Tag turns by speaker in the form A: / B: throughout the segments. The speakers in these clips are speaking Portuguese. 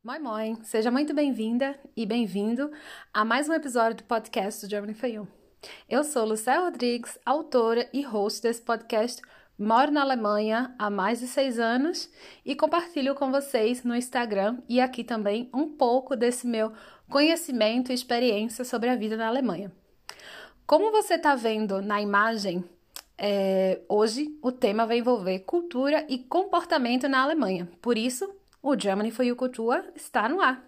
A: Moin Moin, seja muito bem-vinda e bem-vindo a mais um episódio do podcast do Germany for You. Eu sou Lucélia Rodrigues, autora e host desse podcast, moro na Alemanha há mais de seis anos e compartilho com vocês no Instagram e aqui também um pouco desse meu conhecimento e experiência sobre a vida na Alemanha. Como você está vendo na imagem, é, hoje o tema vai envolver cultura e comportamento na Alemanha. Por isso, o Germany for You Culture está no ar.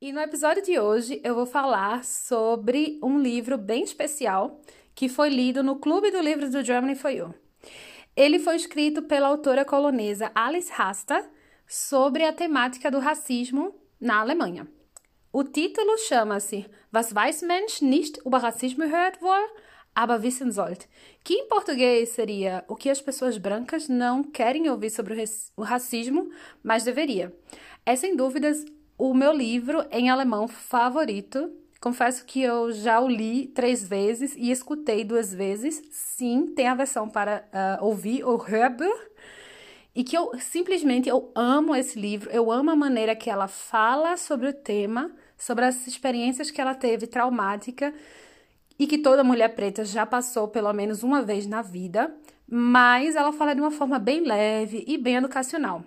A: E no episódio de hoje eu vou falar sobre um livro bem especial que foi lido no Clube do Livro do Germany for You. Ele foi escrito pela autora colonesa Alice Rasta sobre a temática do racismo na Alemanha. O título chama-se Was weiß Mensch nicht über Rassismus hört wohl, aber wissen sollte, que em português seria o que as pessoas brancas não querem ouvir sobre o racismo, mas deveria. É sem dúvidas o meu livro em alemão favorito Confesso que eu já o li três vezes e escutei duas vezes. Sim, tem a versão para uh, ouvir, o Hörbuch, e que eu simplesmente eu amo esse livro. Eu amo a maneira que ela fala sobre o tema, sobre as experiências que ela teve traumática e que toda mulher preta já passou pelo menos uma vez na vida, mas ela fala de uma forma bem leve e bem educacional.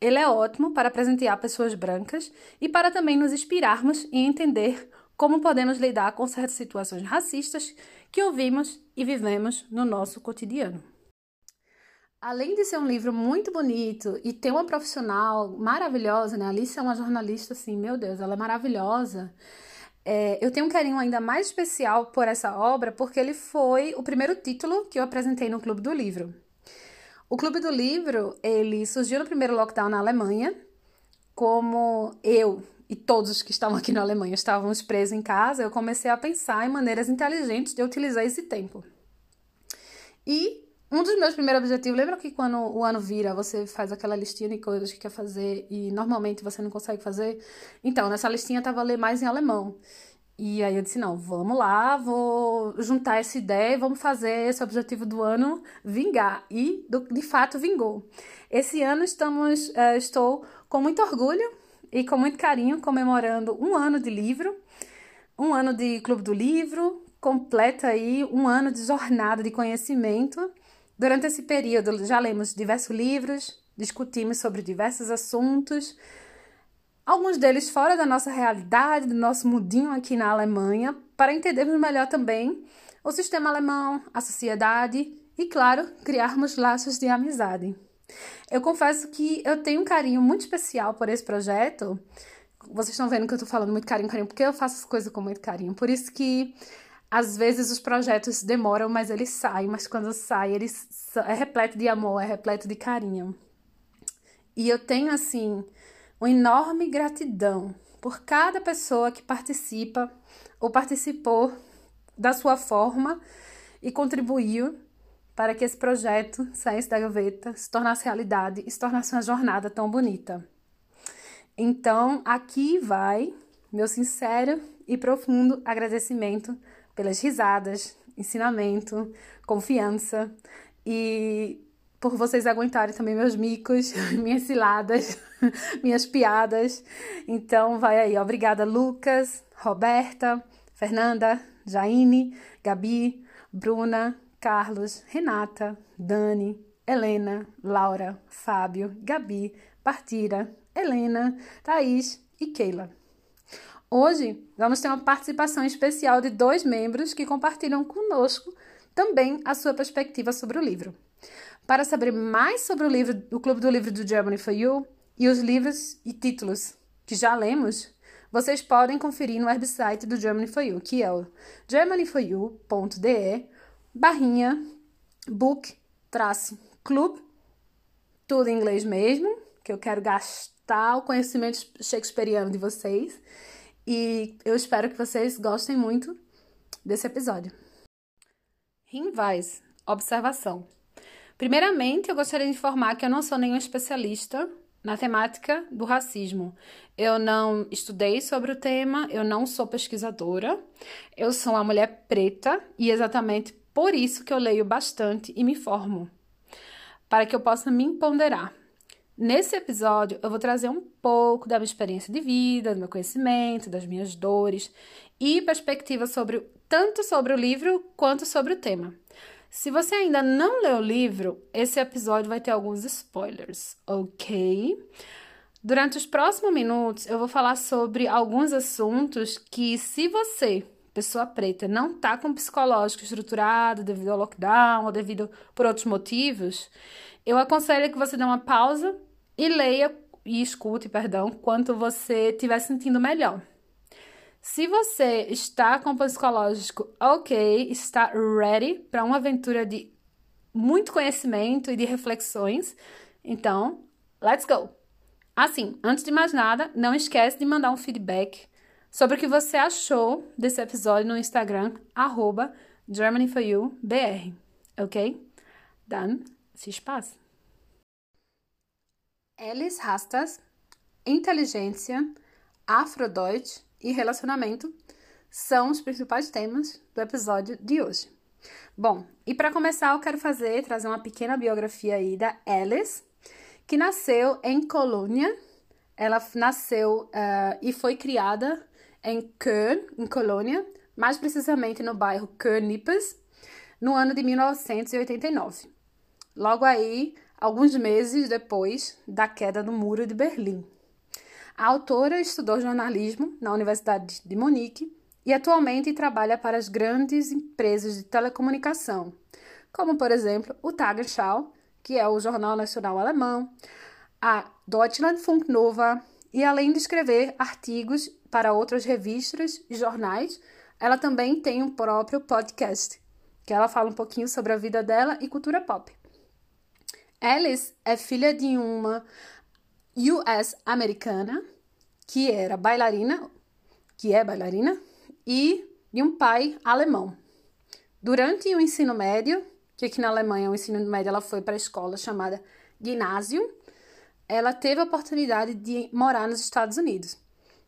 A: Ele é ótimo para presentear pessoas brancas e para também nos inspirarmos e entender como podemos lidar com certas situações racistas que ouvimos e vivemos no nosso cotidiano. Além de ser um livro muito bonito e ter uma profissional maravilhosa, né? Alice é uma jornalista assim, meu Deus, ela é maravilhosa. É, eu tenho um carinho ainda mais especial por essa obra porque ele foi o primeiro título que eu apresentei no Clube do Livro. O Clube do Livro, ele surgiu no primeiro lockdown na Alemanha, como eu e todos que estavam aqui na Alemanha estávamos presos em casa, eu comecei a pensar em maneiras inteligentes de utilizar esse tempo. E um dos meus primeiros objetivos, lembra que quando o ano vira, você faz aquela listinha de coisas que quer fazer e normalmente você não consegue fazer? Então, nessa listinha estava ler mais em alemão. E aí eu disse, não, vamos lá, vou juntar essa ideia e vamos fazer esse objetivo do ano vingar. E, de fato, vingou. Esse ano estamos, uh, estou com muito orgulho e com muito carinho comemorando um ano de livro, um ano de Clube do Livro, completa aí um ano de jornada de conhecimento. Durante esse período já lemos diversos livros, discutimos sobre diversos assuntos, alguns deles fora da nossa realidade, do nosso mudinho aqui na Alemanha, para entendermos melhor também o sistema alemão, a sociedade e, claro, criarmos laços de amizade. Eu confesso que eu tenho um carinho muito especial por esse projeto. Vocês estão vendo que eu estou falando muito carinho, carinho, porque eu faço as coisas com muito carinho. Por isso que às vezes os projetos demoram, mas eles saem, mas quando saem, eles é repleto de amor, é repleto de carinho. E eu tenho assim uma enorme gratidão por cada pessoa que participa ou participou da sua forma e contribuiu para que esse projeto saísse da gaveta, se tornasse realidade e se tornasse uma jornada tão bonita. Então, aqui vai meu sincero e profundo agradecimento pelas risadas, ensinamento, confiança e por vocês aguentarem também meus micos, minhas ciladas, minhas piadas. Então, vai aí. Obrigada, Lucas, Roberta, Fernanda, Jaine, Gabi, Bruna, Carlos, Renata, Dani, Helena, Laura, Fábio, Gabi, Partira, Helena, Thaís e Keila. Hoje vamos ter uma participação especial de dois membros que compartilham conosco também a sua perspectiva sobre o livro. Para saber mais sobre o livro, o Clube do Livro do Germany for You e os livros e títulos que já lemos, vocês podem conferir no website do Germany for You, que é o germanyforyou.de barrinha book traço club, tudo em inglês mesmo, que eu quero gastar o conhecimento shakespeariano de vocês. E eu espero que vocês gostem muito desse episódio. Hinweis, observação. Primeiramente, eu gostaria de informar que eu não sou nenhum especialista na temática do racismo. Eu não estudei sobre o tema, eu não sou pesquisadora, eu sou uma mulher preta e exatamente por isso que eu leio bastante e me formo, para que eu possa me ponderar. Nesse episódio, eu vou trazer um pouco da minha experiência de vida, do meu conhecimento, das minhas dores e perspectiva sobre tanto sobre o livro quanto sobre o tema. Se você ainda não leu o livro, esse episódio vai ter alguns spoilers, ok? Durante os próximos minutos, eu vou falar sobre alguns assuntos que, se você, pessoa preta, não tá com psicológico estruturado devido ao lockdown ou devido por outros motivos, eu aconselho que você dê uma pausa e leia e escute, perdão, quando você estiver sentindo melhor. Se você está com o psicológico ok, está ready para uma aventura de muito conhecimento e de reflexões, então, let's go! Assim, antes de mais nada, não esquece de mandar um feedback sobre o que você achou desse episódio no Instagram, arroba GermanyForYouBR, ok? Dan, se espaço. Alice Rastas, inteligência, afrodeutsch e relacionamento são os principais temas do episódio de hoje. Bom, e para começar eu quero fazer, trazer uma pequena biografia aí da Alice, que nasceu em Colônia. Ela nasceu uh, e foi criada em Köln, em Colônia, mais precisamente no bairro Köln-Nippes, no ano de 1989. Logo aí, alguns meses depois da queda do Muro de Berlim. A autora estudou jornalismo na Universidade de Munique e atualmente trabalha para as grandes empresas de telecomunicação, como por exemplo o Tagesschau, que é o jornal nacional alemão, a Deutschlandfunk Nova, e além de escrever artigos para outras revistas e jornais, ela também tem um próprio podcast, que ela fala um pouquinho sobre a vida dela e cultura pop. Alice é filha de uma US americana que era bailarina, que é bailarina, e de um pai alemão. Durante o ensino médio, que aqui na Alemanha o ensino médio ela foi para a escola chamada ginásio, ela teve a oportunidade de morar nos Estados Unidos.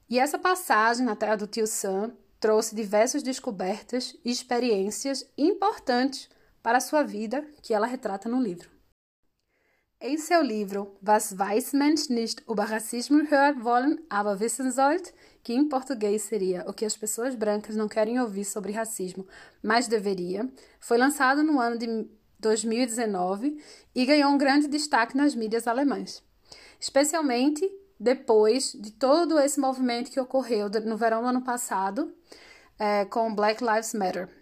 A: E essa passagem na terra do tio Sam trouxe diversas descobertas e experiências importantes para a sua vida que ela retrata no livro. Em seu livro Was weiß Mensch nicht über Rassismus hören wollen, aber wissen sollte, que em português seria O que as pessoas brancas não querem ouvir sobre racismo, mas deveria, foi lançado no ano de 2019 e ganhou um grande destaque nas mídias alemãs, especialmente depois de todo esse movimento que ocorreu no verão do ano passado é, com Black Lives Matter.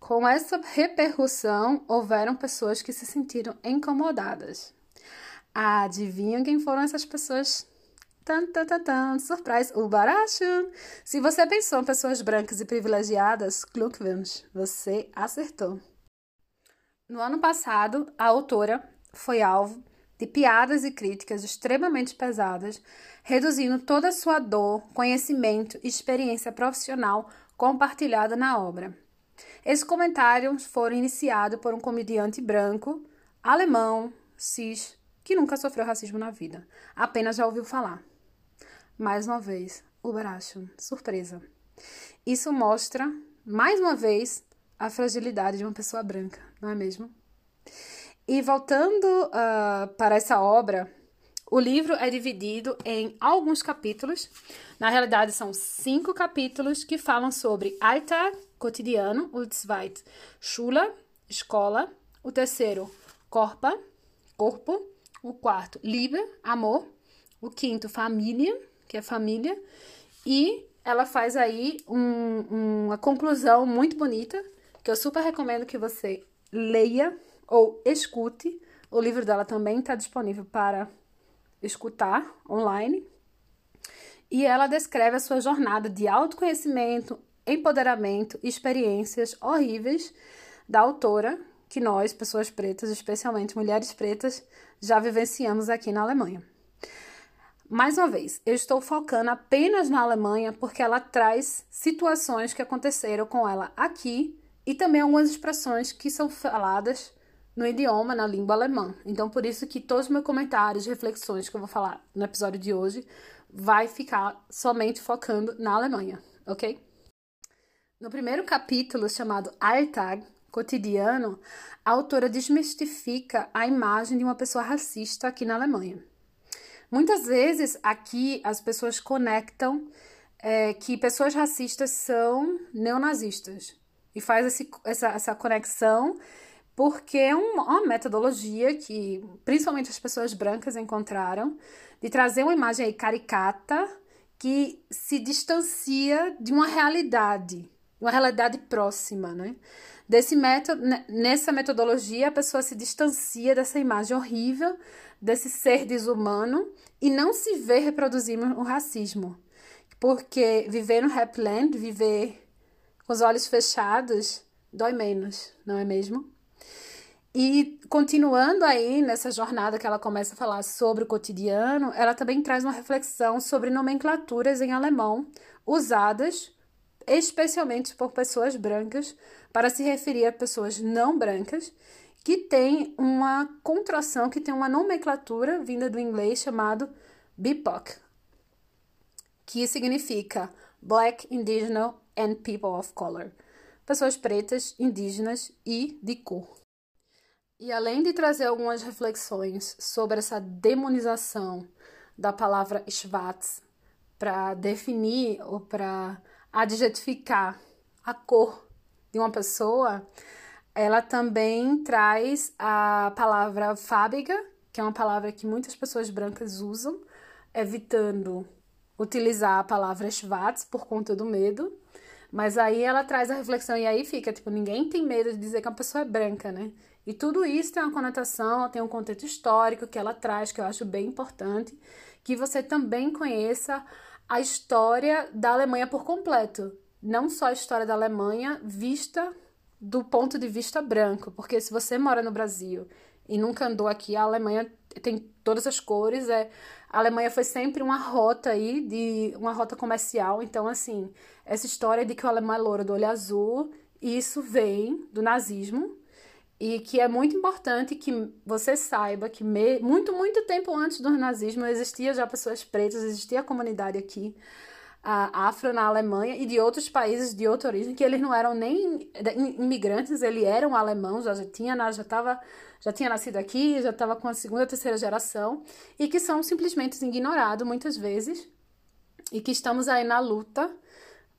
A: Com essa repercussão, houveram pessoas que se sentiram incomodadas. Adivinha quem foram essas pessoas? Tan, tan, tan, tan, surprise, Ubaracho! Se você pensou em pessoas brancas e privilegiadas, Glückwunsch, você acertou. No ano passado, a autora foi alvo de piadas e críticas extremamente pesadas, reduzindo toda a sua dor, conhecimento e experiência profissional compartilhada na obra. Esses comentários foram iniciados por um comediante branco, alemão, cis, que nunca sofreu racismo na vida, apenas já ouviu falar. Mais uma vez, o braço, surpresa. Isso mostra, mais uma vez, a fragilidade de uma pessoa branca, não é mesmo? E voltando uh, para essa obra, o livro é dividido em alguns capítulos. Na realidade, são cinco capítulos que falam sobre Alltag, cotidiano. O zweit, Schule, escola. O terceiro, Corpa, corpo. O quarto, Liebe, amor. O quinto, família, que é família. E ela faz aí um, uma conclusão muito bonita, que eu super recomendo que você leia ou escute. O livro dela também está disponível para escutar online. E ela descreve a sua jornada de autoconhecimento, empoderamento experiências horríveis da autora que nós, pessoas pretas, especialmente mulheres pretas, já vivenciamos aqui na Alemanha. Mais uma vez, eu estou focando apenas na Alemanha porque ela traz situações que aconteceram com ela aqui e também algumas expressões que são faladas no idioma, na língua alemã. Então, por isso que todos os meus comentários, reflexões que eu vou falar no episódio de hoje, vai ficar somente focando na Alemanha, ok? No primeiro capítulo, chamado Alltag, cotidiano, a autora desmistifica a imagem de uma pessoa racista aqui na Alemanha. Muitas vezes aqui as pessoas conectam é, que pessoas racistas são neonazistas e faz esse, essa, essa conexão porque é uma metodologia que principalmente as pessoas brancas encontraram de trazer uma imagem caricata que se distancia de uma realidade, uma realidade próxima, né? Desse método, nessa metodologia, a pessoa se distancia dessa imagem horrível, desse ser desumano e não se vê reproduzindo o racismo. Porque viver no Happyland, viver com os olhos fechados, dói menos, não é mesmo? E continuando aí nessa jornada que ela começa a falar sobre o cotidiano, ela também traz uma reflexão sobre nomenclaturas em alemão usadas especialmente por pessoas brancas para se referir a pessoas não brancas que têm uma contração, que tem uma nomenclatura vinda do inglês chamado BIPOC, que significa Black, Indigenous and People of Color, pessoas pretas, indígenas e de cor. E além de trazer algumas reflexões sobre essa demonização da palavra schwarz para definir ou para adjetificar a cor de uma pessoa, ela também traz a palavra fábiga, que é uma palavra que muitas pessoas brancas usam, evitando utilizar a palavra schwarz por conta do medo. Mas aí ela traz a reflexão e aí fica, tipo, ninguém tem medo de dizer que uma pessoa é branca, né? E tudo isso tem uma conotação, tem um contexto histórico que ela traz, que eu acho bem importante, que você também conheça a história da Alemanha por completo. Não só a história da Alemanha vista do ponto de vista branco, porque se você mora no Brasil e nunca andou aqui, a Alemanha tem todas as cores, é a Alemanha foi sempre uma rota aí de uma rota comercial, então assim, essa história de que o alemão é louro do olho azul, isso vem do nazismo, e que é muito importante que você saiba que me, muito, muito tempo antes do nazismo existia já pessoas pretas, existia a comunidade aqui a afro na Alemanha e de outros países de outra origem que eles não eram nem imigrantes, eles eram alemãos, já, já tinha já tava, já tinha nascido aqui, já estava com a segunda, terceira geração e que são simplesmente ignorados muitas vezes e que estamos aí na luta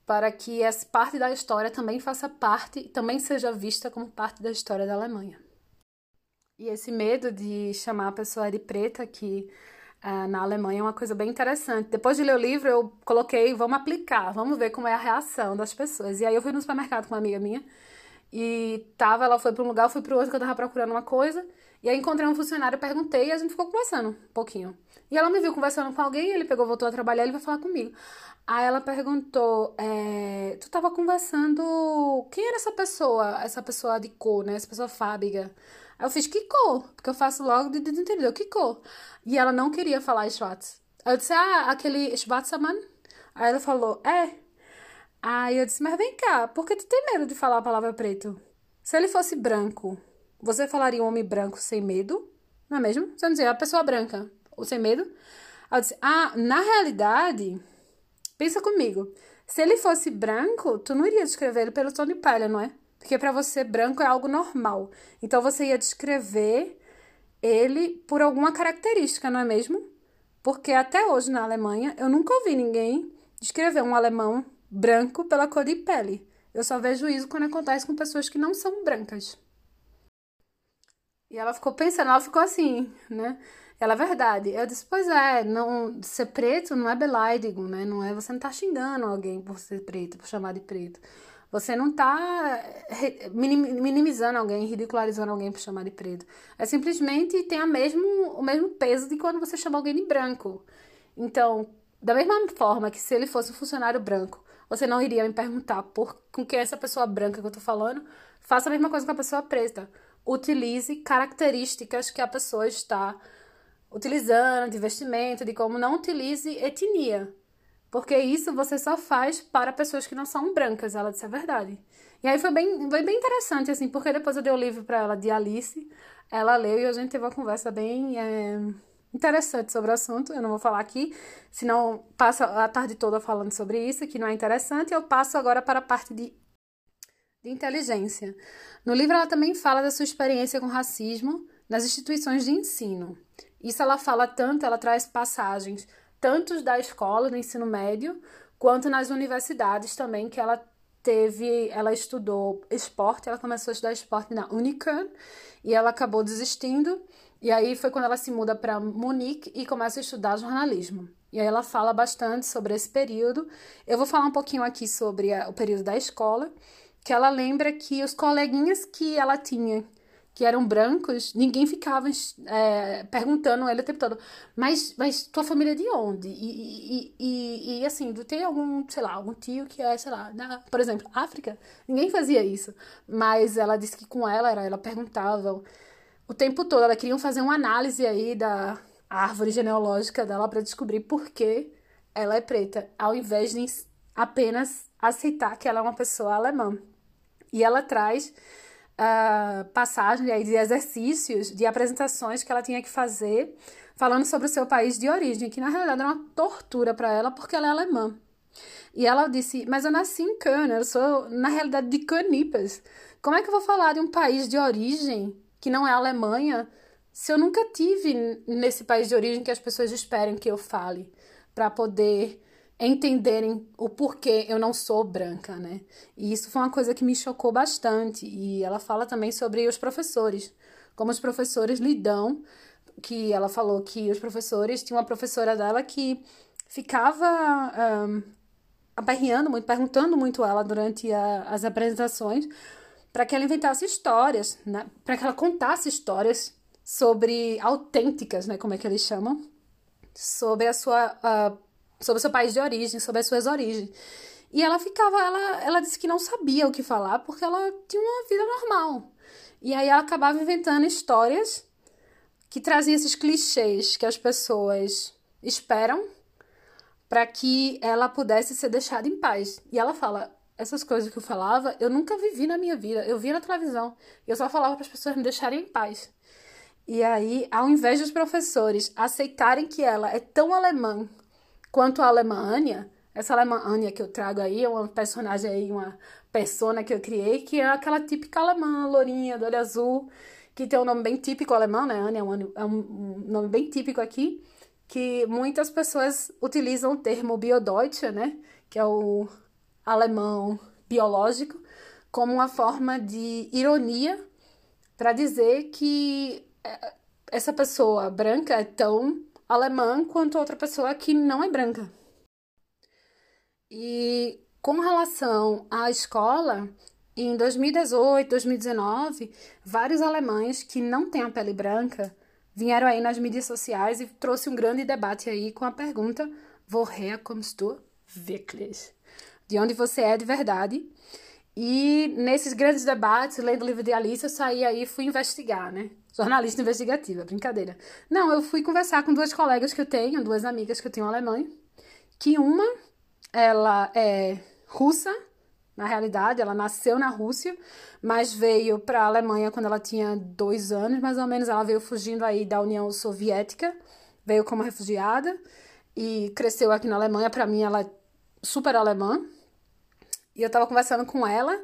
A: para que essa parte da história também faça parte, também seja vista como parte da história da Alemanha. E esse medo de chamar a pessoa de preta aqui uh, na Alemanha é uma coisa bem interessante. Depois de ler o livro, eu coloquei, vamos aplicar, vamos ver como é a reação das pessoas. E aí eu fui no supermercado com uma amiga minha e tava, ela foi para um lugar, eu fui para outro que eu tava procurando uma coisa. E aí encontrei um funcionário, perguntei e a gente ficou conversando um pouquinho. E ela me viu conversando com alguém, ele pegou, voltou a trabalhar, ele vai falar comigo. Aí ela perguntou: é, Tu tava conversando. Quem era essa pessoa? Essa pessoa de cor, né? Essa pessoa fábrica. Aí eu fiz: Que cor? Porque eu faço logo de, de entendeu? Que cor? E ela não queria falar Schwarz. Aí eu disse: Ah, aquele Schwarzaman? Aí ela falou: É. Aí eu disse: Mas vem cá, por que tu tem medo de falar a palavra preto? Se ele fosse branco, você falaria um homem branco sem medo? Não é mesmo? Você não dizia a pessoa branca ou sem medo? Eu disse: Ah, na realidade. Pensa comigo. Se ele fosse branco, tu não iria descrever ele pelo tom de pele, não é? Porque para você branco é algo normal. Então você ia descrever ele por alguma característica, não é mesmo? Porque até hoje na Alemanha eu nunca ouvi ninguém descrever um alemão branco pela cor de pele. Eu só vejo isso quando acontece com pessoas que não são brancas. E ela ficou pensando, ela ficou assim, né? Ela é verdade. Eu disse, pois é, não, ser preto não é beleidigo, né? Não é, você não tá xingando alguém por ser preto, por chamar de preto. Você não tá minimizando alguém, ridicularizando alguém por chamar de preto. É simplesmente tem a mesmo, o mesmo peso de quando você chama alguém de branco. Então, da mesma forma que se ele fosse um funcionário branco, você não iria me perguntar por com que essa pessoa branca que eu tô falando, faça a mesma coisa com a pessoa preta. Utilize características que a pessoa está utilizando de vestimento, de como não utilize etnia. Porque isso você só faz para pessoas que não são brancas, ela disse a verdade. E aí foi bem, foi bem interessante, assim, porque depois eu dei o livro para ela de Alice, ela leu e a gente teve uma conversa bem é, interessante sobre o assunto. Eu não vou falar aqui, senão passa a tarde toda falando sobre isso, que não é interessante. Eu passo agora para a parte de de inteligência. No livro, ela também fala da sua experiência com racismo nas instituições de ensino. Isso ela fala tanto, ela traz passagens tanto da escola, do ensino médio, quanto nas universidades também, que ela teve, ela estudou esporte, ela começou a estudar esporte na Unicamp e ela acabou desistindo. E aí foi quando ela se muda para Munique e começa a estudar jornalismo. E aí ela fala bastante sobre esse período. Eu vou falar um pouquinho aqui sobre a, o período da escola, que ela lembra que os coleguinhas que ela tinha que eram brancos, ninguém ficava é, perguntando ele o tempo todo, mas, mas tua família é de onde? E, e, e, e assim, tu tem algum, sei lá, algum tio que é, sei lá, na, por exemplo, África? Ninguém fazia isso. Mas ela disse que com ela, era, ela perguntava o tempo todo, ela queria fazer uma análise aí da árvore genealógica dela para descobrir por que ela é preta, ao invés de apenas aceitar que ela é uma pessoa alemã. E ela traz uh, passagem aí de exercícios, de apresentações que ela tinha que fazer, falando sobre o seu país de origem, que na realidade era uma tortura para ela, porque ela é alemã. E ela disse: Mas eu nasci em Cana, eu sou, na realidade, de Canipas. Como é que eu vou falar de um país de origem que não é a Alemanha se eu nunca tive nesse país de origem que as pessoas esperem que eu fale para poder entenderem o porquê eu não sou branca, né? E isso foi uma coisa que me chocou bastante. E ela fala também sobre os professores, como os professores lidam, que ela falou que os professores, tinha uma professora dela que ficava um, aperreando muito, perguntando muito ela durante a, as apresentações, para que ela inventasse histórias, né? para que ela contasse histórias sobre autênticas, né? Como é que eles chamam? Sobre a sua sobre o seu país de origem, sobre as suas origens. E ela ficava, ela, ela disse que não sabia o que falar porque ela tinha uma vida normal. E aí ela acabava inventando histórias que traziam esses clichês que as pessoas esperam para que ela pudesse ser deixada em paz. E ela fala: essas coisas que eu falava, eu nunca vivi na minha vida. Eu via na televisão. Eu só falava para as pessoas me deixarem em paz. E aí, ao invés dos professores aceitarem que ela é tão alemã Quanto à Alemanha, essa Alemanha que eu trago aí é uma personagem aí, uma persona que eu criei, que é aquela típica alemã, lourinha, do olho azul, que tem um nome bem típico alemão, né? Anya é um, é um nome bem típico aqui, que muitas pessoas utilizam o termo Biodeutsche, né? Que é o alemão biológico, como uma forma de ironia para dizer que é, essa pessoa branca é tão alemã quanto outra pessoa que não é branca. E com relação à escola, em 2018, 2019, vários alemães que não têm a pele branca vieram aí nas mídias sociais e trouxe um grande debate aí com a pergunta Woher kommst du wirklich? De onde você é de verdade? E nesses grandes debates, lendo o livro de Alice, eu saí aí e fui investigar, né? Jornalista investigativa, brincadeira. Não, eu fui conversar com duas colegas que eu tenho, duas amigas que eu tenho alemã, que uma, ela é russa, na realidade, ela nasceu na Rússia, mas veio para a Alemanha quando ela tinha dois anos, mais ou menos. Ela veio fugindo aí da União Soviética, veio como refugiada e cresceu aqui na Alemanha. Para mim, ela é super alemã. E eu estava conversando com ela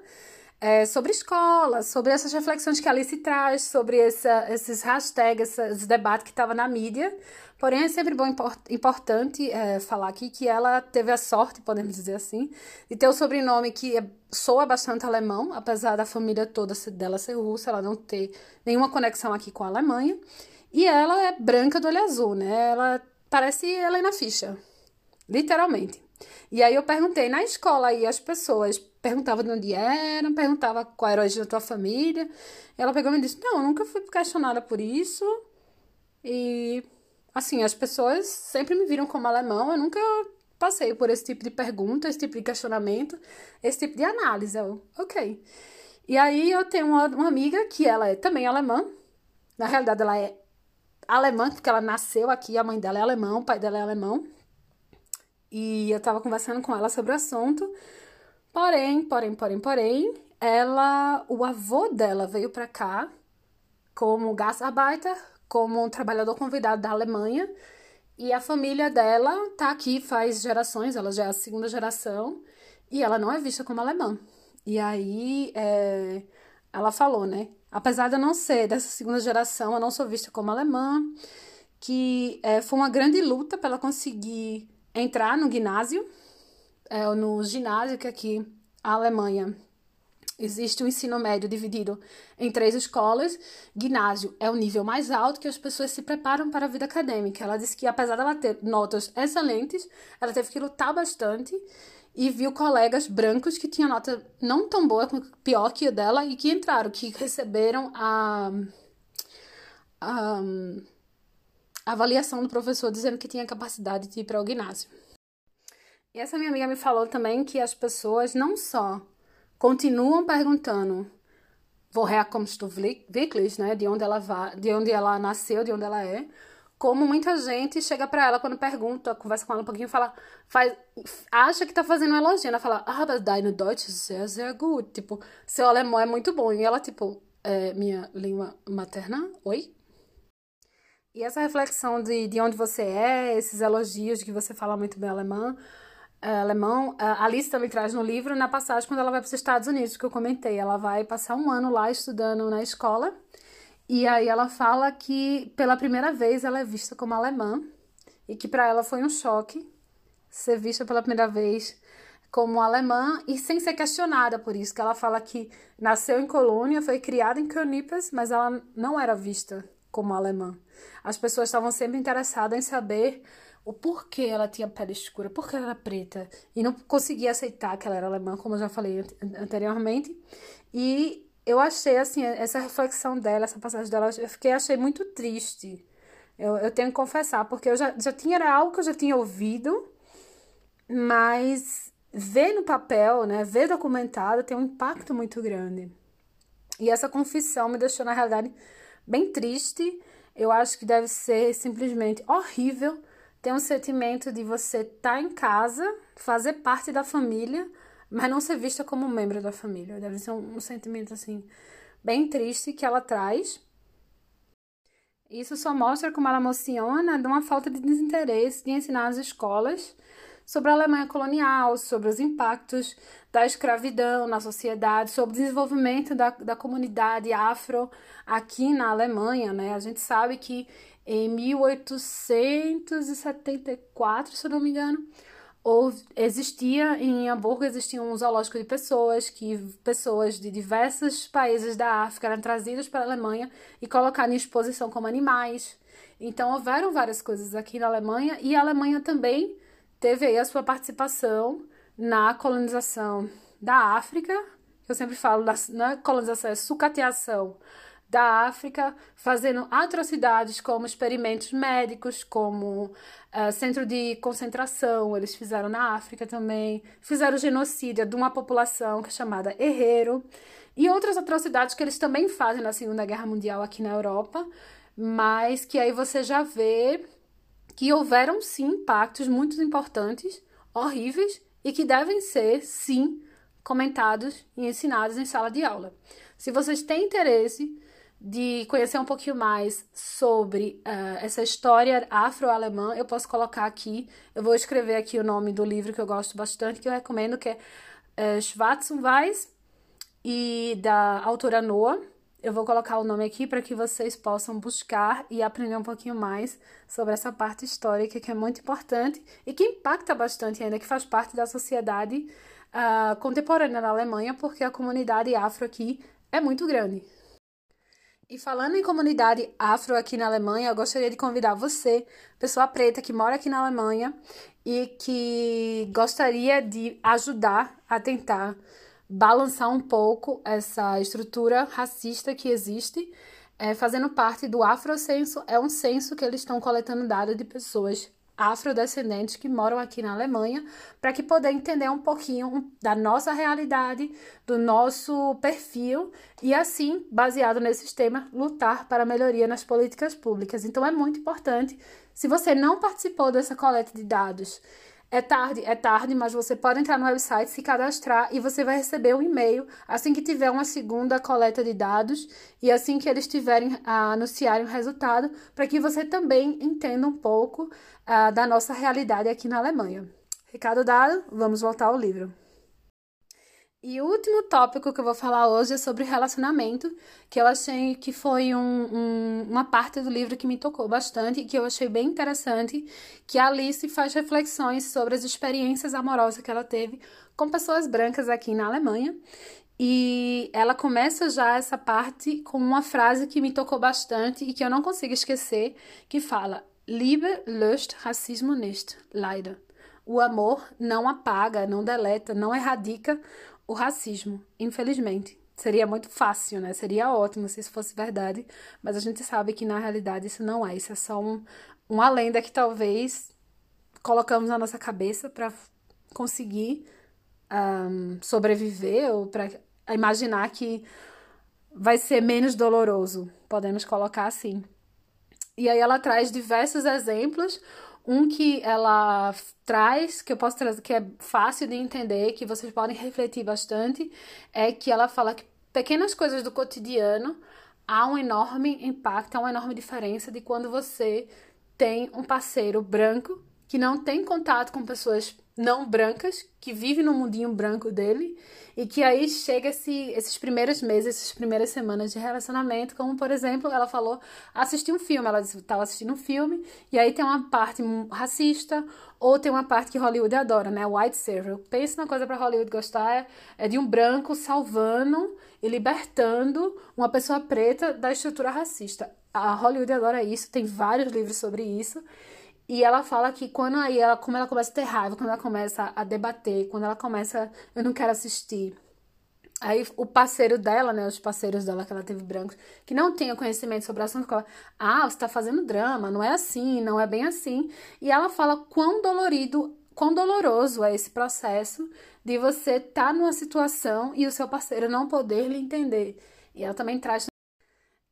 A: é, sobre escola, sobre essas reflexões que a Alice traz, sobre essa, esses hashtags, esses debates que estavam na mídia. Porém, é sempre bom, importante é, falar aqui que ela teve a sorte, podemos dizer assim, de ter o sobrenome que é, soa bastante alemão, apesar da família toda dela ser russa, ela não ter nenhuma conexão aqui com a Alemanha. E ela é branca do olho azul, né? Ela parece Helena Fischer, literalmente. E aí eu perguntei na escola aí as pessoas perguntava de onde eram, perguntava qual era a origem da tua família. Ela pegou e me disse: Não, nunca fui questionada por isso. E, assim, as pessoas sempre me viram como alemão. Eu nunca passei por esse tipo de pergunta, esse tipo de questionamento, esse tipo de análise. Eu, ok. E aí eu tenho uma, uma amiga que ela é também alemã. Na realidade, ela é alemã, porque ela nasceu aqui, a mãe dela é alemã, o pai dela é alemão. E eu tava conversando com ela sobre o assunto. Porém, porém, porém, porém, ela, o avô dela veio para cá como Gastarbeiter, como um trabalhador convidado da Alemanha, e a família dela tá aqui faz gerações, ela já é a segunda geração, e ela não é vista como alemã. E aí é, ela falou, né? Apesar de eu não ser dessa segunda geração, eu não sou vista como alemã, que é, foi uma grande luta para ela conseguir entrar no ginásio, é, no ginásio que aqui a Alemanha existe um ensino médio dividido em três escolas. Ginásio é o nível mais alto que as pessoas se preparam para a vida acadêmica. Ela disse que apesar dela ter notas excelentes, ela teve que lutar bastante e viu colegas brancos que tinham nota não tão boa, pior que a dela, e que entraram, que receberam a, a avaliação do professor dizendo que tinha capacidade de ir para o ginásio. E essa minha amiga me falou também que as pessoas não só continuam perguntando wirklich, né, de onde ela vai, de onde ela nasceu, de onde ela é, como muita gente chega para ela quando pergunta, conversa com ela um pouquinho, fala, faz, acha que tá fazendo um elogio, ela fala, ah, mas deine Deutsch sehr, sehr gut, tipo, seu alemão é muito bom, e ela, tipo, é minha língua materna, oi? E essa reflexão de, de onde você é, esses elogios de que você fala muito bem alemão, é, alemão, a Alice também traz no livro, na passagem quando ela vai para os Estados Unidos, que eu comentei, ela vai passar um ano lá estudando na escola, e aí ela fala que pela primeira vez ela é vista como alemã e que para ela foi um choque ser vista pela primeira vez como alemã e sem ser questionada por isso, que ela fala que nasceu em Colônia, foi criada em Königsberg, mas ela não era vista como alemã. As pessoas estavam sempre interessadas em saber o porquê ela tinha pele escura, por que ela era preta, e não conseguia aceitar que ela era alemã, como eu já falei anteriormente. E eu achei, assim, essa reflexão dela, essa passagem dela, eu fiquei, achei muito triste. Eu, eu tenho que confessar, porque eu já, já tinha, era algo que eu já tinha ouvido, mas ver no papel, né, ver documentado, tem um impacto muito grande. E essa confissão me deixou, na realidade, bem triste. Eu acho que deve ser simplesmente horrível ter um sentimento de você estar tá em casa, fazer parte da família, mas não ser vista como membro da família. Deve ser um, um sentimento assim bem triste que ela traz. Isso só mostra como ela emociona de uma falta de desinteresse de ensinar as escolas sobre a Alemanha colonial, sobre os impactos da escravidão na sociedade, sobre o desenvolvimento da, da comunidade afro aqui na Alemanha. Né? A gente sabe que em 1874, se não me engano, houve, existia em Hamburgo existia um zoológico de pessoas que pessoas de diversos países da África eram trazidas para a Alemanha e colocadas em exposição como animais. Então houveram várias coisas aqui na Alemanha e a Alemanha também teve aí a sua participação na colonização da África. Eu sempre falo da é colonização, é sucateação da África, fazendo atrocidades como experimentos médicos, como uh, centro de concentração, eles fizeram na África também, fizeram genocídio de uma população que é chamada Herrero, e outras atrocidades que eles também fazem na Segunda Guerra Mundial aqui na Europa, mas que aí você já vê que houveram sim impactos muito importantes, horríveis, e que devem ser, sim, comentados e ensinados em sala de aula. Se vocês têm interesse de conhecer um pouquinho mais sobre uh, essa história afro-alemã, eu posso colocar aqui, eu vou escrever aqui o nome do livro que eu gosto bastante, que eu recomendo, que é uh, Schwarz und Weiß, e da autora Noah. Eu vou colocar o nome aqui para que vocês possam buscar e aprender um pouquinho mais sobre essa parte histórica que é muito importante e que impacta bastante ainda, que faz parte da sociedade uh, contemporânea na Alemanha, porque a comunidade afro aqui é muito grande. E falando em comunidade afro aqui na Alemanha, eu gostaria de convidar você, pessoa preta que mora aqui na Alemanha e que gostaria de ajudar a tentar balançar um pouco essa estrutura racista que existe, é, fazendo parte do Afrocenso. É um censo que eles estão coletando dados de pessoas afrodescendentes que moram aqui na Alemanha, para que poder entender um pouquinho da nossa realidade, do nosso perfil e assim, baseado nesses temas, lutar para a melhoria nas políticas públicas. Então é muito importante. Se você não participou dessa coleta de dados é tarde, é tarde, mas você pode entrar no website, se cadastrar e você vai receber um e-mail assim que tiver uma segunda coleta de dados e assim que eles tiverem a anunciarem o resultado, para que você também entenda um pouco uh, da nossa realidade aqui na Alemanha. Recado dado, vamos voltar ao livro. E o último tópico que eu vou falar hoje é sobre relacionamento, que eu achei que foi um, um, uma parte do livro que me tocou bastante e que eu achei bem interessante, que a Alice faz reflexões sobre as experiências amorosas que ela teve com pessoas brancas aqui na Alemanha. E ela começa já essa parte com uma frase que me tocou bastante e que eu não consigo esquecer, que fala: Liebe löscht Rassismo nicht, leider. O amor não apaga, não deleta, não erradica o racismo, infelizmente. Seria muito fácil, né? Seria ótimo se isso fosse verdade, mas a gente sabe que na realidade isso não é. Isso é só um, uma lenda que talvez colocamos na nossa cabeça para conseguir um, sobreviver ou para imaginar que vai ser menos doloroso. Podemos colocar assim. E aí ela traz diversos exemplos um que ela traz, que eu posso trazer, que é fácil de entender, que vocês podem refletir bastante, é que ela fala que pequenas coisas do cotidiano há um enorme impacto, há uma enorme diferença de quando você tem um parceiro branco que não tem contato com pessoas não brancas, que vive no mundinho branco dele, e que aí chega esse, esses primeiros meses, essas primeiras semanas de relacionamento, como por exemplo, ela falou assistir um filme, ela estava assistindo um filme, e aí tem uma parte racista, ou tem uma parte que Hollywood adora, né? White savior. Pensa na coisa para Hollywood gostar, é, é de um branco salvando e libertando uma pessoa preta da estrutura racista. A Hollywood adora isso, tem vários livros sobre isso. E ela fala que quando aí ela, como ela começa a ter raiva, quando ela começa a debater, quando ela começa, eu não quero assistir. Aí o parceiro dela, né, os parceiros dela que ela teve brancos, que não tinham conhecimento sobre o assunto, fala, ah, você tá fazendo drama, não é assim, não é bem assim. E ela fala quão dolorido, quão doloroso é esse processo de você estar tá numa situação e o seu parceiro não poder lhe entender. E ela também traz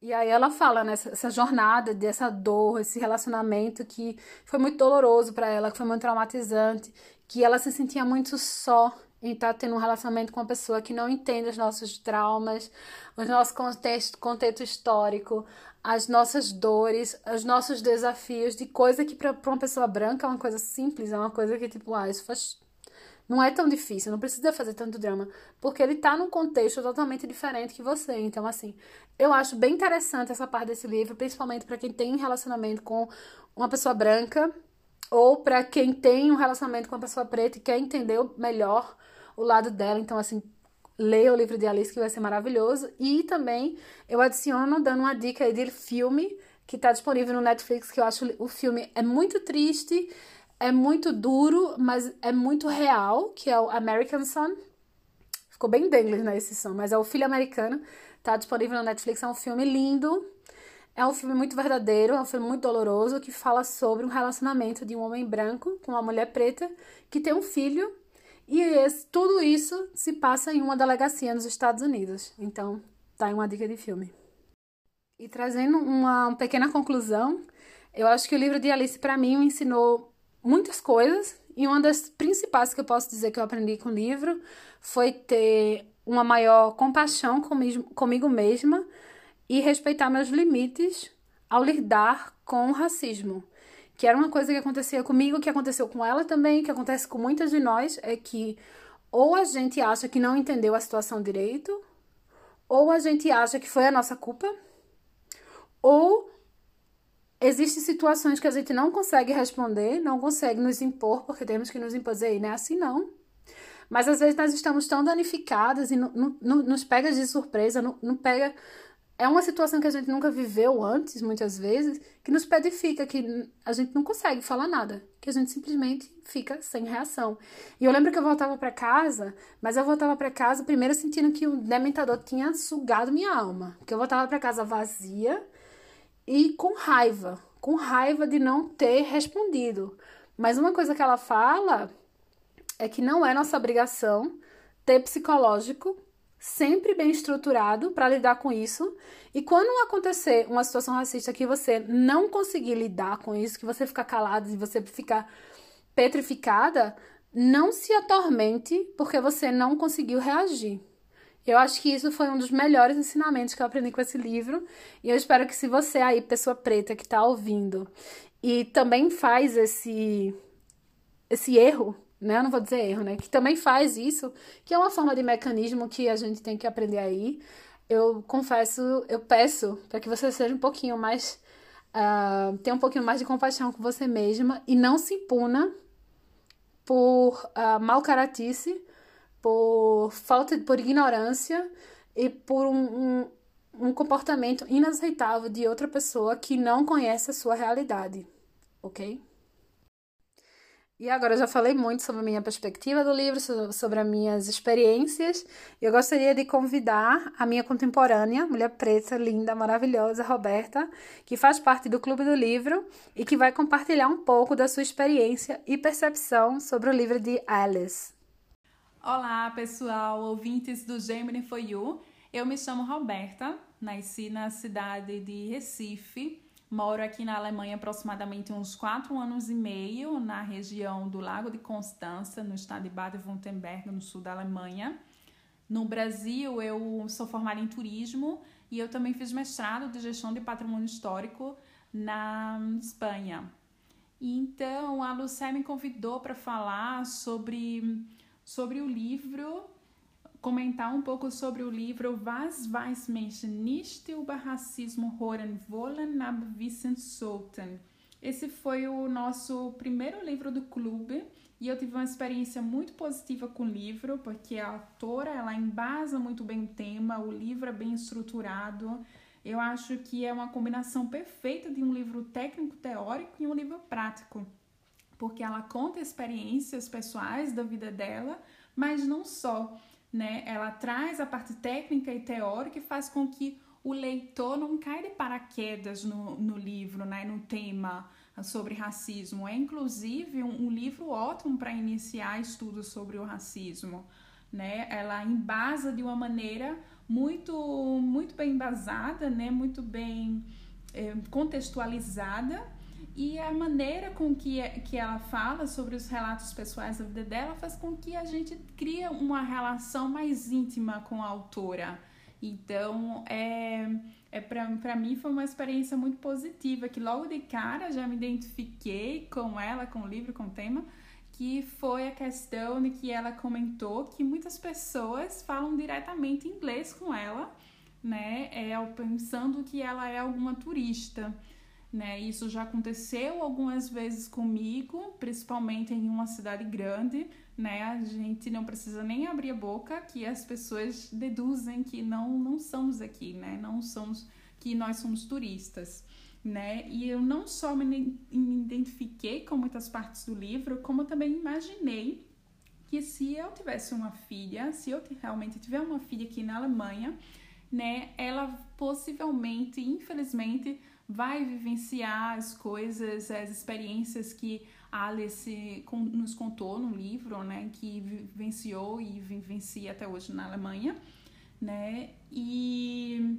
A: e aí ela fala nessa né, jornada dessa dor, esse relacionamento que foi muito doloroso para ela, que foi muito traumatizante, que ela se sentia muito só em estar tá tendo um relacionamento com uma pessoa que não entende os nossos traumas, o nosso contexto, contexto histórico, as nossas dores, os nossos desafios, de coisa que para uma pessoa branca é uma coisa simples, é uma coisa que tipo, ah, isso faz não é tão difícil, não precisa fazer tanto drama, porque ele tá num contexto totalmente diferente que você. Então, assim, eu acho bem interessante essa parte desse livro, principalmente para quem tem relacionamento com uma pessoa branca ou para quem tem um relacionamento com uma pessoa preta e quer entender melhor o lado dela. Então, assim, leia o livro de Alice que vai ser maravilhoso. E também eu adiciono dando uma dica aí de filme que está disponível no Netflix, que eu acho o filme é muito triste é muito duro, mas é muito real, que é o American Son. Ficou bem inglês, né, esse som, mas é o Filho Americano. Tá disponível na Netflix, é um filme lindo. É um filme muito verdadeiro, é um filme muito doloroso que fala sobre um relacionamento de um homem branco com uma mulher preta que tem um filho. E esse, tudo isso se passa em uma delegacia nos Estados Unidos. Então, tá aí uma dica de filme. E trazendo uma, uma pequena conclusão, eu acho que o livro de Alice, para mim, me ensinou muitas coisas e uma das principais que eu posso dizer que eu aprendi com o livro foi ter uma maior compaixão comigo, mesma e respeitar meus limites ao lidar com o racismo. Que era uma coisa que acontecia comigo, que aconteceu com ela também, que acontece com muitas de nós, é que ou a gente acha que não entendeu a situação direito, ou a gente acha que foi a nossa culpa, ou Existem situações que a gente não consegue responder, não consegue nos impor, porque temos que nos impor, e não é assim não. Mas às vezes nós estamos tão danificadas e não, não, nos pega de surpresa, não, não pega. É uma situação que a gente nunca viveu antes, muitas vezes, que nos pedifica, que a gente não consegue falar nada, que a gente simplesmente fica sem reação. E eu lembro que eu voltava para casa, mas eu voltava para casa primeiro sentindo que o dementador tinha sugado minha alma. Que eu voltava para casa vazia, e com raiva, com raiva de não ter respondido. Mas uma coisa que ela fala é que não é nossa obrigação ter psicológico sempre bem estruturado para lidar com isso. E quando acontecer uma situação racista que você não conseguir lidar com isso, que você ficar calado e você ficar petrificada, não se atormente porque você não conseguiu reagir. Eu acho que isso foi um dos melhores ensinamentos que eu aprendi com esse livro. E eu espero que se você aí, pessoa preta que está ouvindo, e também faz esse, esse erro né? Eu não vou dizer erro, né? Que também faz isso, que é uma forma de mecanismo que a gente tem que aprender aí. Eu confesso, eu peço para que você seja um pouquinho mais. Uh, tenha um pouquinho mais de compaixão com você mesma e não se impuna por uh, mal caratice, por falta, por ignorância e por um, um, um comportamento inaceitável de outra pessoa que não conhece a sua realidade, ok? E agora eu já falei muito sobre a minha perspectiva do livro, sobre as minhas experiências. Eu gostaria de convidar a minha contemporânea, mulher preta, linda, maravilhosa, Roberta, que faz parte do Clube do Livro e que vai compartilhar um pouco da sua experiência e percepção sobre o livro de Alice.
B: Olá, pessoal, ouvintes do Gemini For You. Eu me chamo Roberta, nasci na cidade de Recife, Moro aqui na Alemanha aproximadamente uns quatro anos e meio, na região do Lago de Constança, no estado de Baden-Württemberg, no sul da Alemanha. No Brasil, eu sou formada em turismo e eu também fiz mestrado de gestão de patrimônio histórico na Espanha. Então, a Lucé me convidou para falar sobre, sobre o livro comentar um pouco sobre o livro Was weiß nicht über Rassismo hören wollen, aber wissen sollten. Esse foi o nosso primeiro livro do clube e eu tive uma experiência muito positiva com o livro, porque a autora ela embasa muito bem o tema, o livro é bem estruturado. Eu acho que é uma combinação perfeita de um livro técnico teórico e um livro prático, porque ela conta experiências pessoais da vida dela, mas não só né? Ela traz a parte técnica e teórica e faz com que o leitor não caia de paraquedas no, no livro, né? No tema sobre racismo. É inclusive um, um livro ótimo para iniciar estudos sobre o racismo, né? Ela embasa de uma maneira muito muito bem embasada, né? Muito bem é, contextualizada e a maneira com que, que ela fala sobre os relatos pessoais da vida dela faz com que a gente crie uma relação mais íntima com a autora. Então, é, é para mim foi uma experiência muito positiva, que logo de cara já me identifiquei com ela, com o livro, com o tema, que foi a questão de que ela comentou que muitas pessoas falam diretamente inglês com ela, né, é, pensando que ela é alguma turista né? Isso já aconteceu algumas vezes comigo, principalmente em uma cidade grande, né? A gente não precisa nem abrir a boca que as pessoas deduzem que não não somos aqui, né? Não somos que nós somos turistas, né? E eu não só me, identifiquei com muitas partes do livro, como também imaginei que se eu tivesse uma filha, se eu realmente tiver uma filha aqui na Alemanha, né, ela possivelmente, infelizmente, vai vivenciar as coisas, as experiências que Alice nos contou no livro, né, que vivenciou e vivencia até hoje na Alemanha, né, e,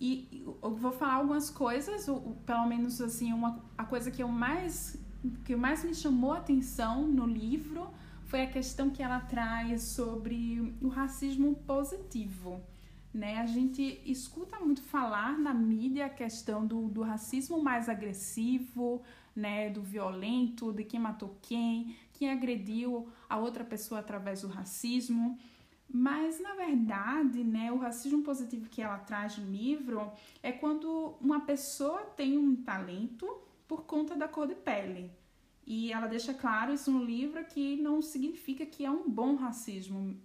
B: e eu vou falar algumas coisas, pelo menos assim, uma, a coisa que eu mais, que mais me chamou a atenção no livro foi a questão que ela traz sobre o racismo positivo, né? A gente escuta muito falar na mídia a questão do, do racismo mais agressivo, né? do violento, de quem matou quem, quem agrediu a outra pessoa através do racismo. Mas, na verdade, né, o racismo positivo que ela traz no livro é quando uma pessoa tem um talento por conta da cor de pele. E ela deixa claro isso no livro que não significa que é um bom racismo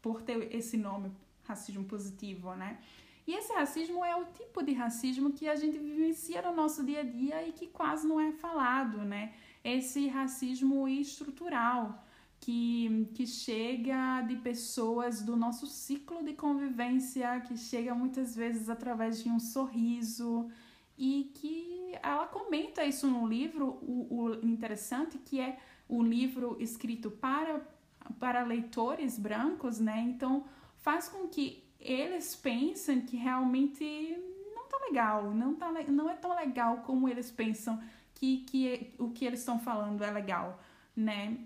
B: por ter esse nome racismo positivo, né? E esse racismo é o tipo de racismo que a gente vivencia no nosso dia a dia e que quase não é falado, né? Esse racismo estrutural que, que chega de pessoas do nosso ciclo de convivência, que chega muitas vezes através de um sorriso e que ela comenta isso no livro, o, o interessante que é o livro escrito para, para leitores brancos, né? Então, faz com que eles pensem que realmente não tá legal, não, tá, não é tão legal como eles pensam que, que o que eles estão falando é legal, né?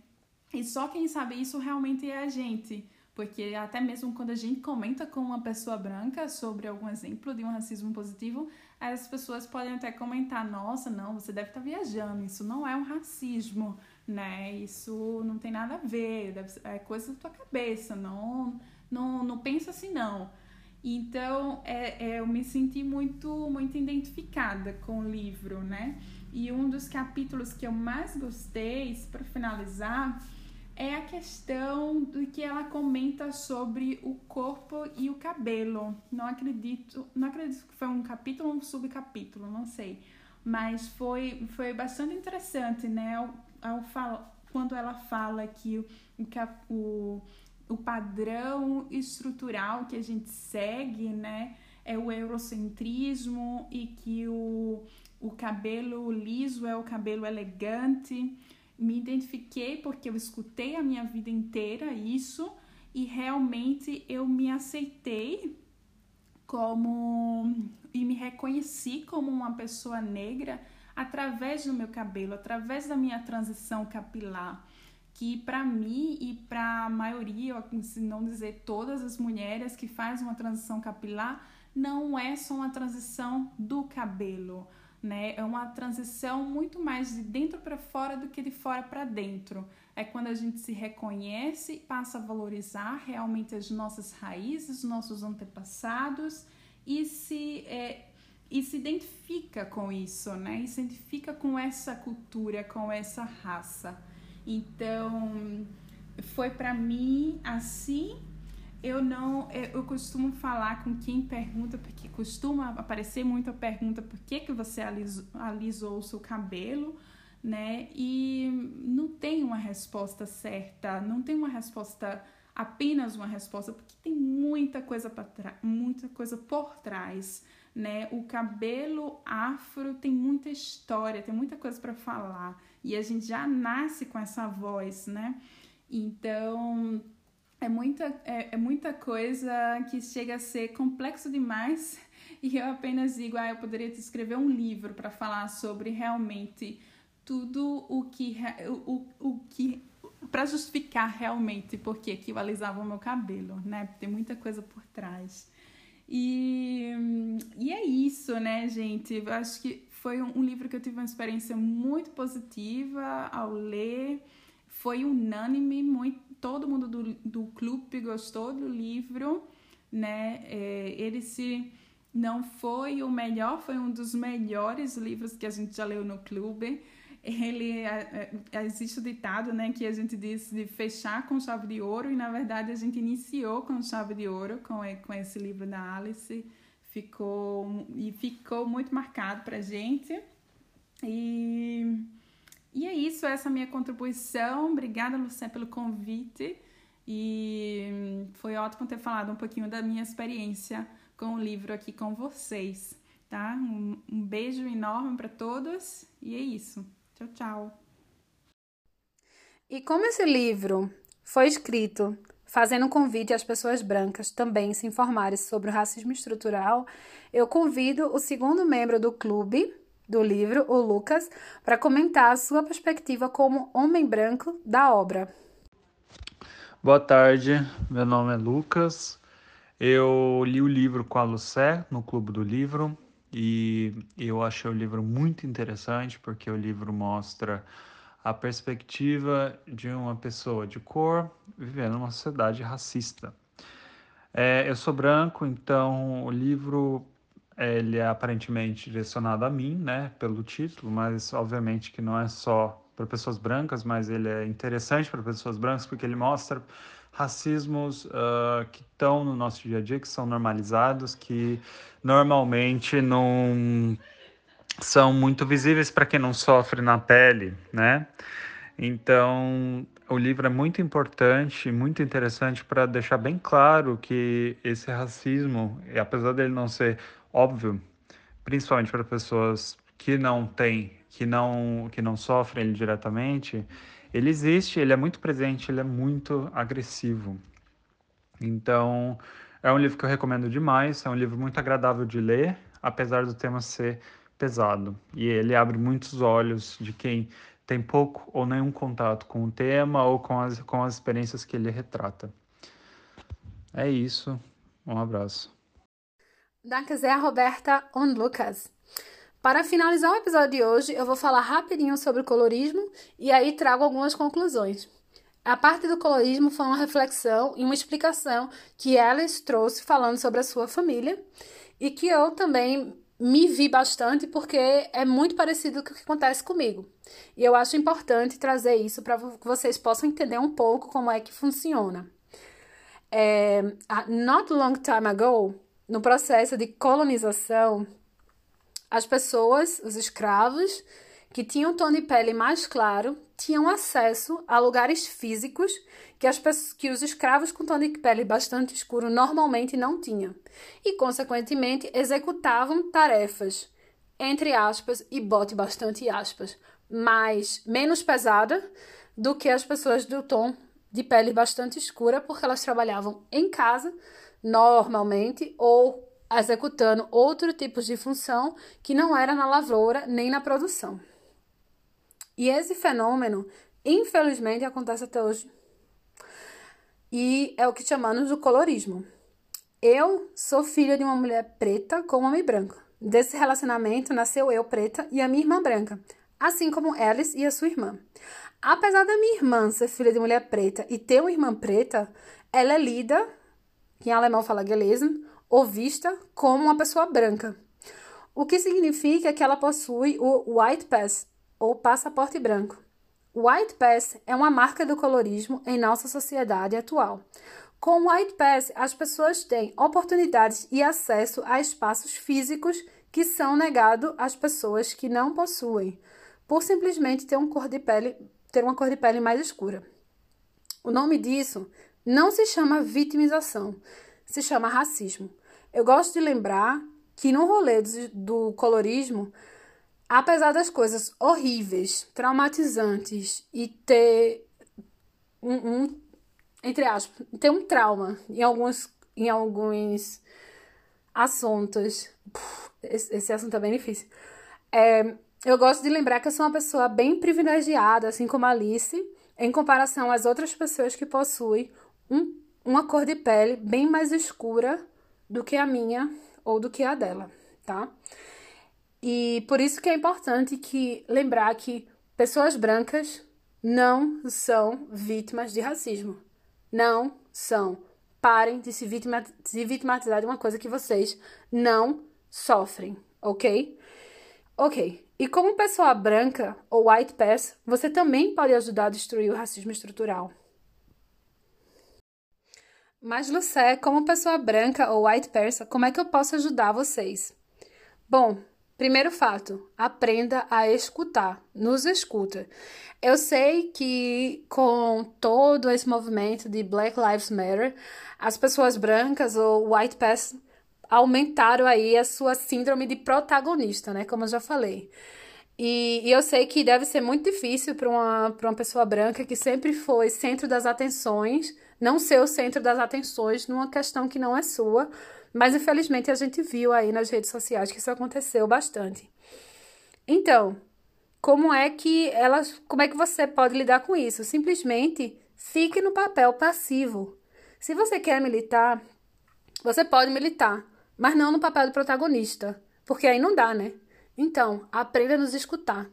B: E só quem sabe isso realmente é a gente. Porque até mesmo quando a gente comenta com uma pessoa branca sobre algum exemplo de um racismo positivo, as pessoas podem até comentar: nossa, não, você deve estar tá viajando, isso não é um racismo, né? Isso não tem nada a ver, é coisa da tua cabeça, não, não, não pensa assim não. Então, é, é, eu me senti muito, muito identificada com o livro, né? E um dos capítulos que eu mais gostei, para finalizar, é a questão do que ela comenta sobre o corpo e o cabelo. Não acredito, não acredito que foi um capítulo ou um subcapítulo, não sei. Mas foi, foi bastante interessante, né? Ao, ao quando ela fala que o, o padrão estrutural que a gente segue, né? É o eurocentrismo e que o, o cabelo liso é o cabelo elegante me identifiquei porque eu escutei a minha vida inteira isso e realmente eu me aceitei como e me reconheci como uma pessoa negra através do meu cabelo, através da minha transição capilar, que para mim e para a maioria, se não dizer todas as mulheres que fazem uma transição capilar, não é só uma transição do cabelo né? É uma transição muito mais de dentro para fora do que de fora para dentro. É quando a gente se reconhece, passa a valorizar realmente as nossas raízes, nossos antepassados e se é, e se identifica com isso, né? E se identifica com essa cultura, com essa raça. Então, foi para mim assim eu não, eu costumo falar com quem pergunta, porque costuma aparecer muito a pergunta por que, que você alisou, alisou o seu cabelo, né? E não tem uma resposta certa, não tem uma resposta, apenas uma resposta, porque tem muita coisa para muita coisa por trás, né? O cabelo afro tem muita história, tem muita coisa para falar, e a gente já nasce com essa voz, né? Então, é muita, é, é, muita coisa que chega a ser complexo demais e eu apenas digo, ah, eu poderia escrever um livro para falar sobre realmente tudo o que o, o que para justificar realmente por que eu alisava o meu cabelo, né? Tem muita coisa por trás. E, e é isso, né, gente? Eu acho que foi um, um livro que eu tive uma experiência muito positiva ao ler. Foi unânime, muito todo mundo do, do clube gostou do livro, né? É, ele se não foi o melhor, foi um dos melhores livros que a gente já leu no clube. Ele é, é, existe o ditado, né, que a gente diz de fechar com chave de ouro e na verdade a gente iniciou com chave de ouro com com esse livro da Alice, ficou e ficou muito marcado para gente e e é isso, essa é minha contribuição. Obrigada, Lucé, pelo convite. E foi ótimo ter falado um pouquinho da minha experiência com o livro aqui com vocês, tá? Um, um beijo enorme para todos e é isso. Tchau, tchau.
A: E como esse livro foi escrito fazendo um convite às pessoas brancas também se informarem sobre o racismo estrutural, eu convido o segundo membro do clube, do livro, o Lucas, para comentar a sua perspectiva como homem branco da obra.
C: Boa tarde, meu nome é Lucas. Eu li o livro com a Lucé no Clube do Livro e eu achei o livro muito interessante porque o livro mostra a perspectiva de uma pessoa de cor vivendo numa sociedade racista. É, eu sou branco, então o livro ele é aparentemente direcionado a mim, né, pelo título, mas obviamente que não é só para pessoas brancas, mas ele é interessante para pessoas brancas porque ele mostra racismos uh, que estão no nosso dia a dia, que são normalizados, que normalmente não são muito visíveis para quem não sofre na pele, né? Então, o livro é muito importante, muito interessante para deixar bem claro que esse racismo, apesar dele não ser óbvio, principalmente para pessoas que não têm, que não, que não sofrem ele diretamente, ele existe, ele é muito presente, ele é muito agressivo. Então, é um livro que eu recomendo demais, é um livro muito agradável de ler, apesar do tema ser pesado. E ele abre muitos olhos de quem tem pouco ou nenhum contato com o tema ou com as, com as experiências que ele retrata. É isso. Um abraço.
A: Danke sehr, Roberta und Lukas. Para finalizar o episódio de hoje, eu vou falar rapidinho sobre o colorismo e aí trago algumas conclusões. A parte do colorismo foi uma reflexão e uma explicação que Alice trouxe falando sobre a sua família e que eu também me vi bastante porque é muito parecido com o que acontece comigo. E eu acho importante trazer isso para que vocês possam entender um pouco como é que funciona. É, not long time ago, no processo de colonização, as pessoas, os escravos, que tinham tom de pele mais claro, tinham acesso a lugares físicos que, as, que os escravos com tom de pele bastante escuro normalmente não tinham, e, consequentemente, executavam tarefas, entre aspas, e bote bastante aspas, mais, menos pesada do que as pessoas do tom de pele bastante escura, porque elas trabalhavam em casa, normalmente, ou executando outro tipo de função que não era na lavoura nem na produção. E esse fenômeno, infelizmente, acontece até hoje. E é o que chamamos de colorismo. Eu sou filha de uma mulher preta com um homem branco. Desse relacionamento nasceu eu preta e a minha irmã branca, assim como Alice e a sua irmã. Apesar da minha irmã ser filha de mulher preta e ter uma irmã preta, ela é lida, que em alemão fala gelesen, ou vista como uma pessoa branca. O que significa que ela possui o White Pass, ou passaporte branco. White Pass é uma marca do colorismo em nossa sociedade atual. Com o White Pass, as pessoas têm oportunidades e acesso a espaços físicos que são negados às pessoas que não possuem, por simplesmente ter, um cor de pele, ter uma cor de pele mais escura. O nome disso não se chama vitimização, se chama racismo. Eu gosto de lembrar que no rolê do colorismo, apesar das coisas horríveis, traumatizantes e ter um, um entre aspas, ter um trauma em alguns, em alguns assuntos. Esse, esse assunto é bem difícil. É, eu gosto de lembrar que eu sou uma pessoa bem privilegiada, assim como a Alice, em comparação às outras pessoas que possuem um uma cor de pele bem mais escura do que a minha ou do que a dela, tá? E por isso que é importante que lembrar que pessoas brancas não são vítimas de racismo. Não são. Parem de se, vitima, se vitimizar de uma coisa que vocês não sofrem, ok? Ok. E como pessoa branca ou white pass, você também pode ajudar a destruir o racismo estrutural. Mas, Lucé, como pessoa branca ou white person, como é que eu posso ajudar vocês? Bom, primeiro fato, aprenda a escutar, nos escuta. Eu sei que com todo esse movimento de Black Lives Matter, as pessoas brancas ou white person aumentaram aí a sua síndrome de protagonista, né? Como eu já falei. E, e, eu sei que deve ser muito difícil para uma, uma pessoa branca que sempre foi centro das atenções não ser o centro das atenções numa questão que não é sua, mas infelizmente a gente viu aí nas redes sociais que isso aconteceu bastante. Então, como é que elas, como é que você pode lidar com isso? Simplesmente fique no papel passivo. Se você quer militar, você pode militar, mas não no papel do protagonista, porque aí não dá, né? Então, aprenda a nos escutar.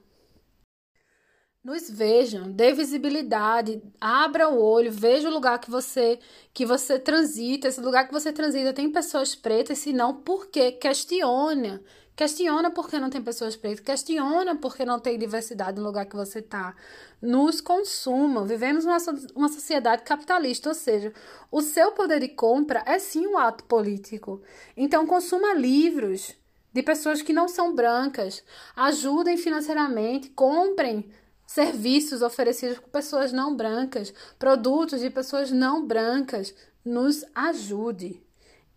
A: Nos vejam, dê visibilidade, abra o olho, veja o lugar que você que você transita, esse lugar que você transita tem pessoas pretas, se não, por quê? Questiona. Questiona por que não tem pessoas pretas, questiona por que não tem diversidade no lugar que você está. Nos consuma. Vivemos uma, uma sociedade capitalista, ou seja, o seu poder de compra é sim um ato político. Então, consuma livros de pessoas que não são brancas, ajudem financeiramente, comprem serviços oferecidos por pessoas não brancas, produtos de pessoas não brancas, nos ajude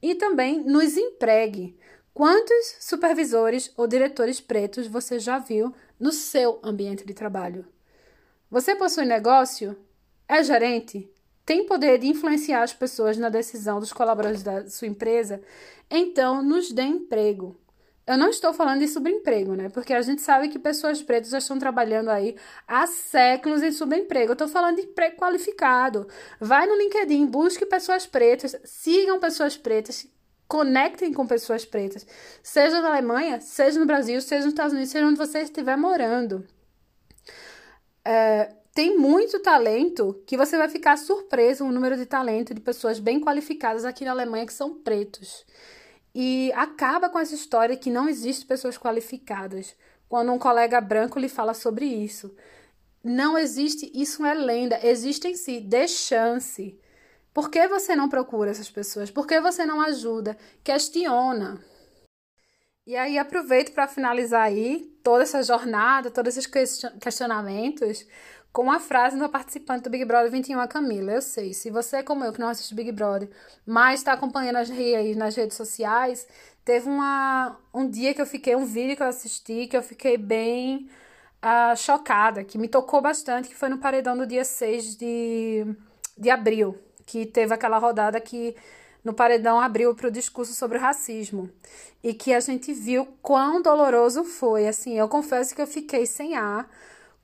A: e também nos empregue. Quantos supervisores ou diretores pretos você já viu no seu ambiente de trabalho? Você possui negócio? É gerente? Tem poder de influenciar as pessoas na decisão dos colaboradores da sua empresa? Então, nos dê emprego. Eu não estou falando de subemprego, né? Porque a gente sabe que pessoas pretas já estão trabalhando aí há séculos em subemprego. Eu estou falando de emprego qualificado. Vai no LinkedIn, busque pessoas pretas, sigam pessoas pretas Conectem com pessoas pretas, seja na Alemanha, seja no Brasil, seja nos Estados Unidos, seja onde você estiver morando. É, tem muito talento que você vai ficar surpreso o número de talento de pessoas bem qualificadas aqui na Alemanha que são pretos. E acaba com essa história que não existe pessoas qualificadas. Quando um colega branco lhe fala sobre isso. Não existe, isso é lenda, existe em si, dê chance. Por que você não procura essas pessoas? Por que você não ajuda? Questiona. E aí aproveito para finalizar aí toda essa jornada, todos esses questionamentos, com uma frase da participante do Big Brother 21, a Camila. Eu sei, se você como eu, que não assiste Big Brother, mas está acompanhando as aí nas redes sociais, teve uma, um dia que eu fiquei, um vídeo que eu assisti, que eu fiquei bem uh, chocada, que me tocou bastante, que foi no paredão do dia 6 de, de abril que teve aquela rodada que no paredão abriu para o discurso sobre o racismo e que a gente viu quão doloroso foi. Assim, eu confesso que eu fiquei sem ar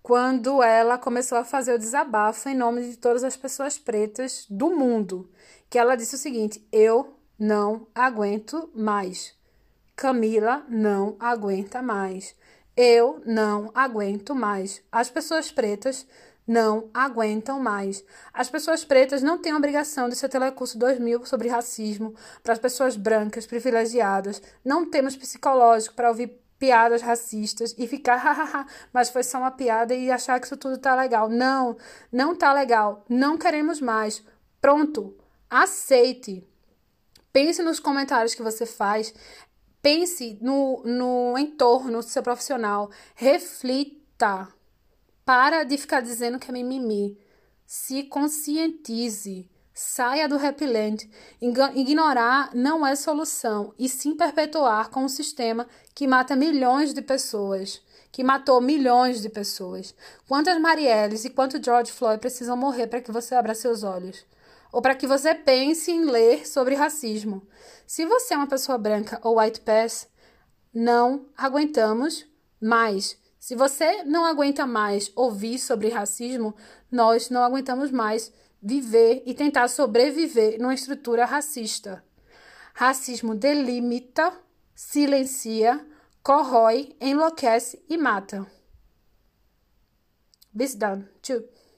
A: quando ela começou a fazer o desabafo em nome de todas as pessoas pretas do mundo, que ela disse o seguinte: "Eu não aguento mais. Camila não aguenta mais. Eu não aguento mais. As pessoas pretas não aguentam mais. As pessoas pretas não têm obrigação de ser telecurso 2000 sobre racismo para as pessoas brancas privilegiadas. Não temos psicológico para ouvir piadas racistas e ficar, hahaha, mas foi só uma piada e achar que isso tudo tá legal. Não, não tá legal. Não queremos mais. Pronto. Aceite. Pense nos comentários que você faz. Pense no, no entorno do seu profissional. Reflita. Para de ficar dizendo que é mimimi. Se conscientize. Saia do repelente. Ignorar não é solução, e sim perpetuar com um sistema que mata milhões de pessoas, que matou milhões de pessoas. Quantas Marielles e quanto George Floyd precisam morrer para que você abra seus olhos? Ou para que você pense em ler sobre racismo? Se você é uma pessoa branca ou white pass, não aguentamos mais. Se você não aguenta mais ouvir sobre racismo, nós não aguentamos mais viver e tentar sobreviver numa estrutura racista. Racismo delimita, silencia, corrói, enlouquece e mata. Bis done. Tchau.